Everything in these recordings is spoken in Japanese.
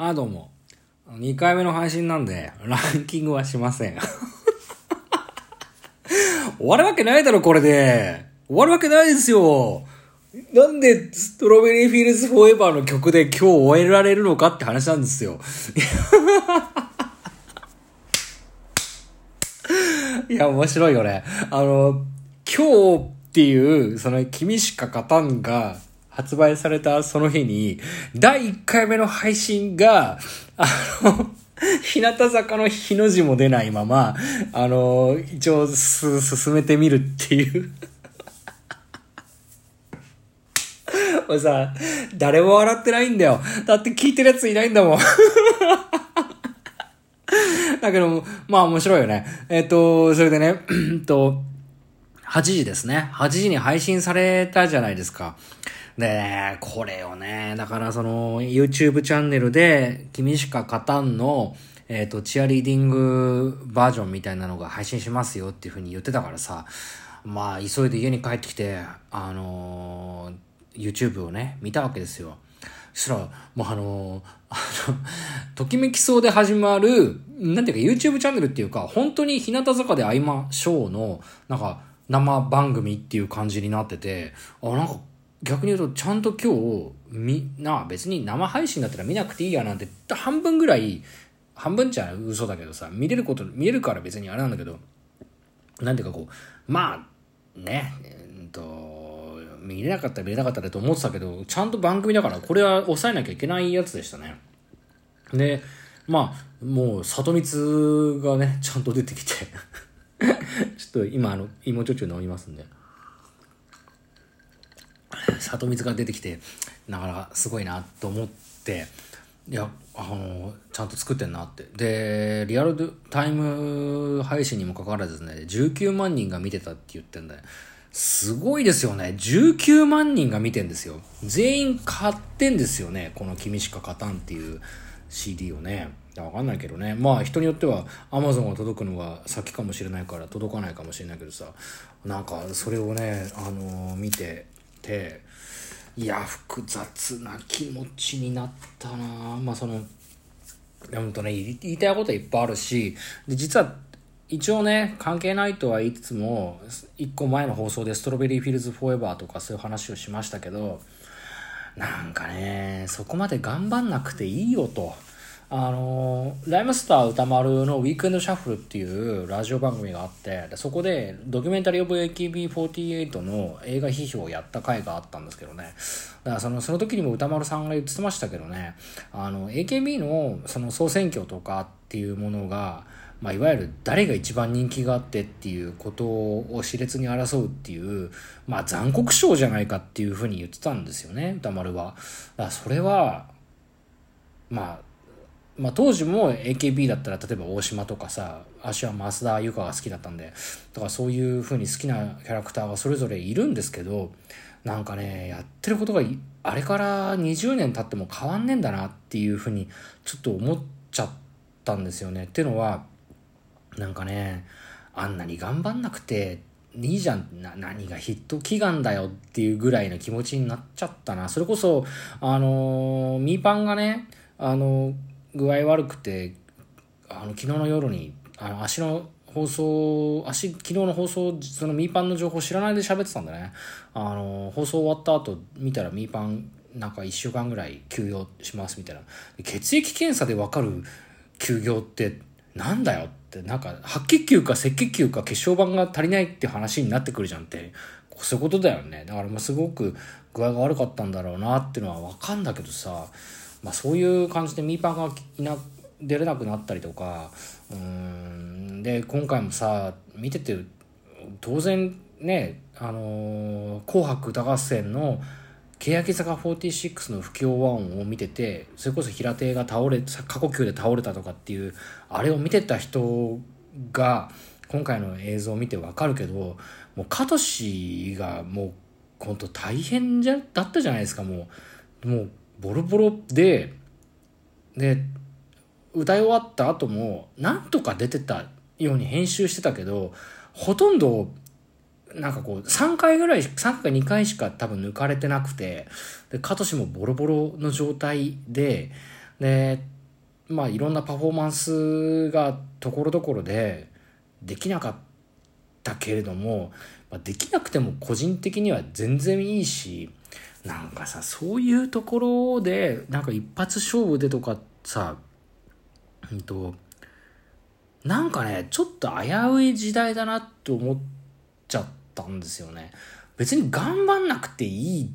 あ、どうも。2回目の配信なんで、ランキングはしません。終わるわけないだろ、これで。終わるわけないですよ。なんで、ストロベリーフィールズフォーエバーの曲で今日終えられるのかって話なんですよ。いや、面白いよね。あの、今日っていう、その、君しか勝たんが、発売されたその日に、第1回目の配信が、あの、日向坂の日の字も出ないまま、あの、一応す、進めてみるっていう もうさ、誰も笑ってないんだよ。だって聞いてるやついないんだもん だけど、まあ面白いよね。えっ、と、それでね、と、8時ですね。8時に配信されたじゃないですか。で、これをね、だからその YouTube チャンネルで、君しか勝たんの、えっ、ー、と、チアリーディングバージョンみたいなのが配信しますよっていう風に言ってたからさ、まあ、急いで家に帰ってきて、あのー、YouTube をね、見たわけですよ。そしたら、もうあのー、あの、ときめきそうで始まる、なんていうか YouTube チャンネルっていうか、本当に日向坂で会いましょうの、なんか、生番組っていう感じになってて、あ、なんか逆に言うと、ちゃんと今日、み、な、別に生配信だったら見なくていいやなんて、半分ぐらい、半分じゃ嘘だけどさ、見れること、見れるから別にあれなんだけど、なんていうかこう、まあ、ね、えっと、見れなかったら見れなかったらと思ってたけど、ちゃんと番組だから、これは抑えなきゃいけないやつでしたね。で、まあ、もう、里光がね、ちゃんと出てきて ちょっと今、あの、芋ちょちょ飲みますんで。里水が出てきてなかなかすごいなと思っていやあのちゃんと作ってんなって。でリアルタイム配信にもかかわらずね19万人が見てたって言ってんだよ。すごいですよね。19万人が見てんですよ。全員買ってんですよねこの「君しか勝たん」っていう CD をね。わかんないけどね。まあ人によっては Amazon が届くのが先かもしれないから届かないかもしれないけどさなんかそれをねあのー、見てていや複雑な気持ちになったなまあその本当ね言いたいこといっぱいあるしで実は一応ね関係ないとは言いつつも1個前の放送で「ストロベリーフィールズフォーエバー」とかそういう話をしましたけどなんかねそこまで頑張んなくていいよと。あのライムスター歌丸の「ウィークエンドシャッフル」っていうラジオ番組があってそこでドキュメンタリー・オブ AKB48 の映画批評をやった回があったんですけどねだからそのその時にも歌丸さんが言ってましたけどねあの AKB のその総選挙とかっていうものがまあ、いわゆる誰が一番人気があってっていうことを熾烈に争うっていう、まあ、残酷賞じゃないかっていうふうに言ってたんですよね歌丸は。だそれはまあまあ、当時も AKB だったら例えば大島とかさ足は増田由香が好きだったんでとかそういう風に好きなキャラクターがそれぞれいるんですけどなんかねやってることがあれから20年経っても変わんねえんだなっていう風にちょっと思っちゃったんですよね。っていうのはなんかねあんなに頑張んなくていいじゃん何がヒット祈願だよっていうぐらいの気持ちになっちゃったなそれこそあのー、ミーパンがねあのー具合悪くてあの昨日の夜にあの足の放送足昨日の放送そのミーパンの情報知らないで喋ってたんだね。あの放送終わった後見たらミーパンなんか1週間ぐらい休業しますみたいな。血液検査で分かる休業ってなんだよってなんか白血球か赤血球か血小板が足りないって話になってくるじゃんって。そういうことだよね。だからもうすごく具合が悪かったんだろうなっていうのは分かんだけどさ。まあ、そういう感じでミーパンがいな出れなくなったりとかうんで今回もさ見てて当然ね「あのー、紅白歌合戦」の欅坂46の不協和音を見ててそれこそ平手が倒れ過呼吸で倒れたとかっていうあれを見てた人が今回の映像を見てわかるけどもうカトシがもう本当大変じゃだったじゃないですかもう。もうボロボロでで歌い終わった後もなんとか出てたように編集してたけどほとんどなんかこう3回ぐらい3回か2回しか多分抜かれてなくてでカトシもボロボロの状態ででまあいろんなパフォーマンスがところどころでできなかったけれども、まあ、できなくても個人的には全然いいしなんかさそういうところでなんか一発勝負でとかさうんとなんかねちょっと危うい時代だなって思っちゃったんですよね。別に頑張んなくていい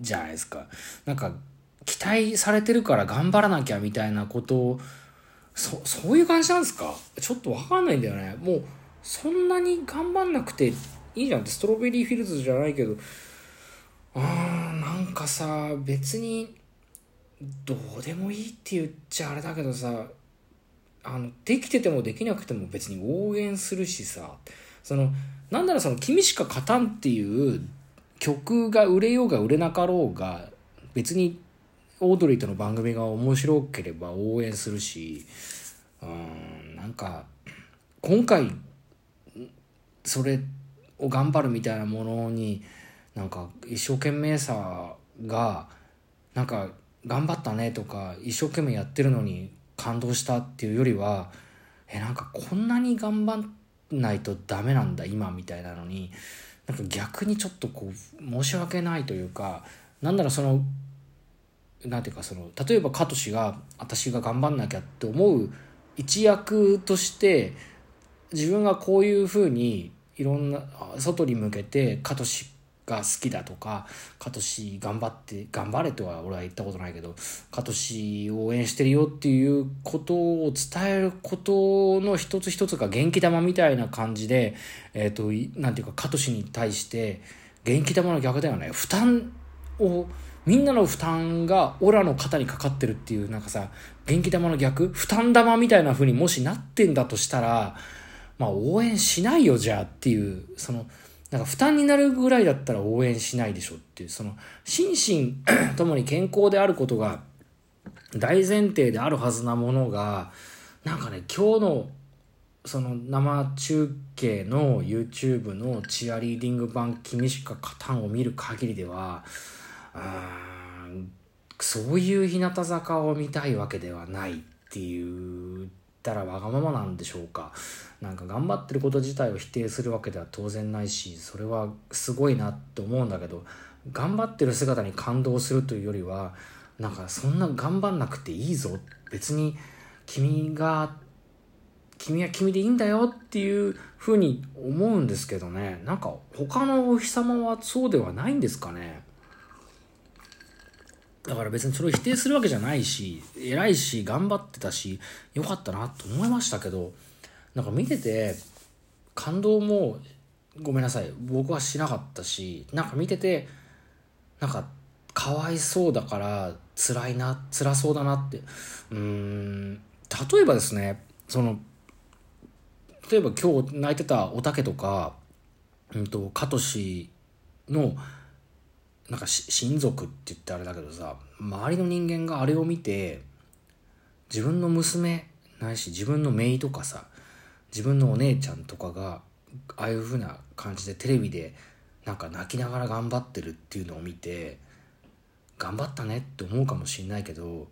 じゃないですか。なんか期待されてるから頑張らなきゃみたいなことをそそういう感じなんですか？ちょっとわかんないんだよね。もうそんなに頑張んなくていいじゃんって。ストロベリーフィルズじゃないけど。あー。なんかさ別にどうでもいいって言っちゃあれだけどさあのできててもできなくても別に応援するしさそのなんならその「君しか勝たん」っていう曲が売れようが売れなかろうが別にオードリーとの番組が面白ければ応援するしうんなんか今回それを頑張るみたいなものになんか一生懸命さがなんか頑張ったねとか一生懸命やってるのに感動したっていうよりはえなんかこんなに頑張んないとダメなんだ今みたいなのになんか逆にちょっとこう申し訳ないというかなんならそのなんていうかその例えば加藤氏が私が頑張んなきゃって思う一役として自分がこういうふうにいろんな外に向けて加藤氏が好きだとか加藤氏頑張って頑張れとは俺は言ったことないけど加藤氏を応援してるよっていうことを伝えることの一つ一つが元気玉みたいな感じでえっ、ー、となんていうか加藤氏に対して元気玉の逆だよね。負担をみんなの負担がオラの肩にかかってるっていうなんかさ元気玉の逆負担玉みたいな風にもしなってんだとしたらまあ応援しないよじゃあっていうそのなんか負担になるぐらいだったら応援しないでしょっていう、その、心身 ともに健康であることが大前提であるはずなものが、なんかね、今日のその生中継の YouTube のチアリーディング版君しか勝たんを見る限りでは、うんそういう日向坂を見たいわけではないって言ったらわがままなんでしょうか。なんか頑張ってること自体を否定するわけでは当然ないしそれはすごいなって思うんだけど頑張ってる姿に感動するというよりはなんかそんな頑張んなくていいぞ。別に君が君は君でいいんだよっていうふうに思うんですけどね。なんか他のお日様はそうではないんですかね。だから別にそれを否定するわけじゃないし偉いし頑張ってたしよかったなと思いましたけどなんか見てて感動もごめんなさい僕はしなかったしなんか見ててなんかかわいそうだから辛いな辛そうだなってうん例えばですねその例えば今日泣いてたおたけとか、うんと、カトシのなんか親族って言ってあれだけどさ周りの人間があれを見て自分の娘ないし自分の姪とかさ自分のお姉ちゃんとかがああいう風な感じでテレビでなんか泣きながら頑張ってるっていうのを見て頑張ったねって思うかもしんないけど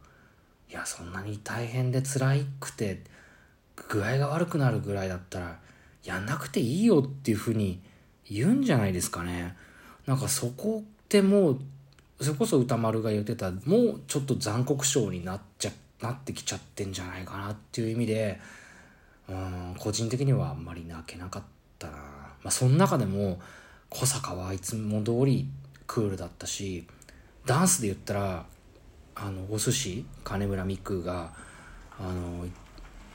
いやそんなに大変で辛くて具合が悪くなるぐらいだったらやんなくていいよっていう風に言うんじゃないですかね。なんかそこってもうそれこそ歌丸が言ってたもうちょっと残酷賞になっちゃなってきちゃってんじゃないかなっていう意味でうん個人的にはあんまり泣けなかったな。まあその中でも小坂はいつも通りクールだったしダンスで言ったらあのお寿司金村美空があの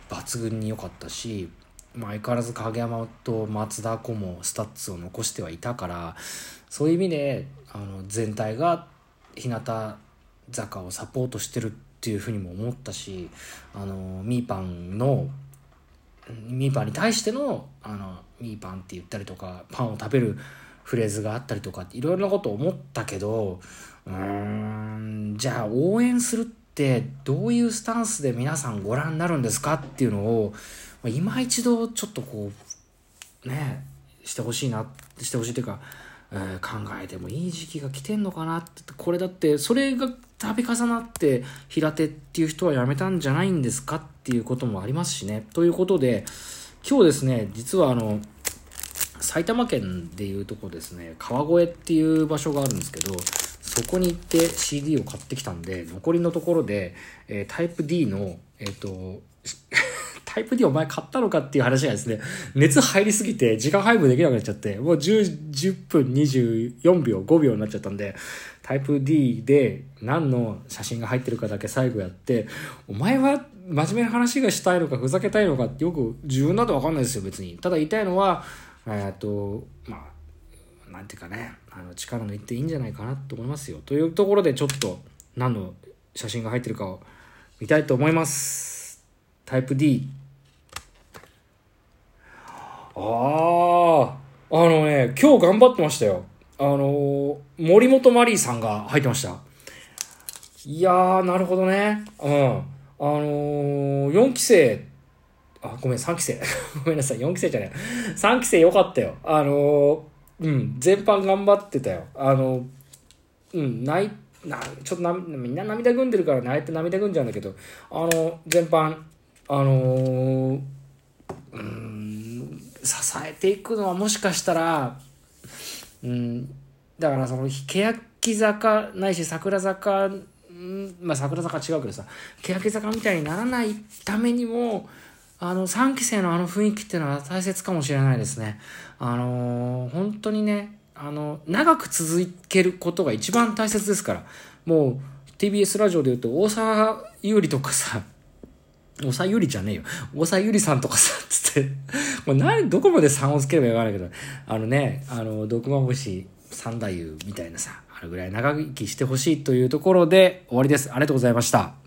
抜群に良かったし、まあ、相変わらず影山と松田好花もスタッツを残してはいたからそういう意味であの全体が日向坂をサポートしてるっていうふうにも思ったしあのミーパンのミーパンに対してのあのミーパンって言ったりとかパンを食べるフレーズがあったりとかいろいろなこと思ったけどうーんじゃあ応援するってどういうスタンスで皆さんご覧になるんですかっていうのをま今一度ちょっとこうねしてほしいなしてほしいというかえー考えてもいい時期が来てんのかなってこれだってそれが度重なって平手っていう人は辞めたんじゃないんですかっていうこともありますしね。ということで今日ですね実はあの埼玉県でいうとこですね川越っていう場所があるんですけどそこに行って CD を買ってきたんで残りのところで、えータイプ D のえっ、とタイプ D お前買ったのかっていう話がですね、熱入りすぎて時間配分できなくなっちゃって、もう10、10分24秒、5秒になっちゃったんで、タイプ D で何の写真が入ってるかだけ最後やって、お前は真面目な話がしたいのかふざけたいのかってよく自分だとわかんないですよ、別に。ただ言いたいのは、えっと、まあ、なんていうかね、あの力抜いていいんじゃないかなと思いますよ。というところでちょっと何の写真が入ってるかを見たいと思います。タイプ D。ああ、あのね、今日頑張ってましたよ。あの森本マリーさんが入ってました。いやー、なるほどね。うん。あのー、4期生、あ、ごめん、3期生。ごめんなさい、4期生じゃない。3期生よかったよ。あのーうん、全般頑張ってたよ。あのうん、泣い、な、ちょっとな、みんな涙ぐんでるから泣いて涙ぐんじゃうんだけど、あの、全般、あのうん、支えていくのはもしかしたら、うん、だからその、欅坂ないし桜坂、うんまあ桜坂違うけどさ、欅坂みたいにならないためにも、あの、3期生のあの雰囲気っていうのは大切かもしれないですね。あのー本当にね、あの、長く続けることが一番大切ですから。もう、TBS ラジオで言うと、大沢優里とかさ、大沢優里じゃねえよ。大沢優里さんとかさ、もう何、どこまで3をつければよかわからないけど、あのね、あの、毒まぶし三太夫みたいなさ、あれぐらい長生きしてほしいというところで終わりです。ありがとうございました。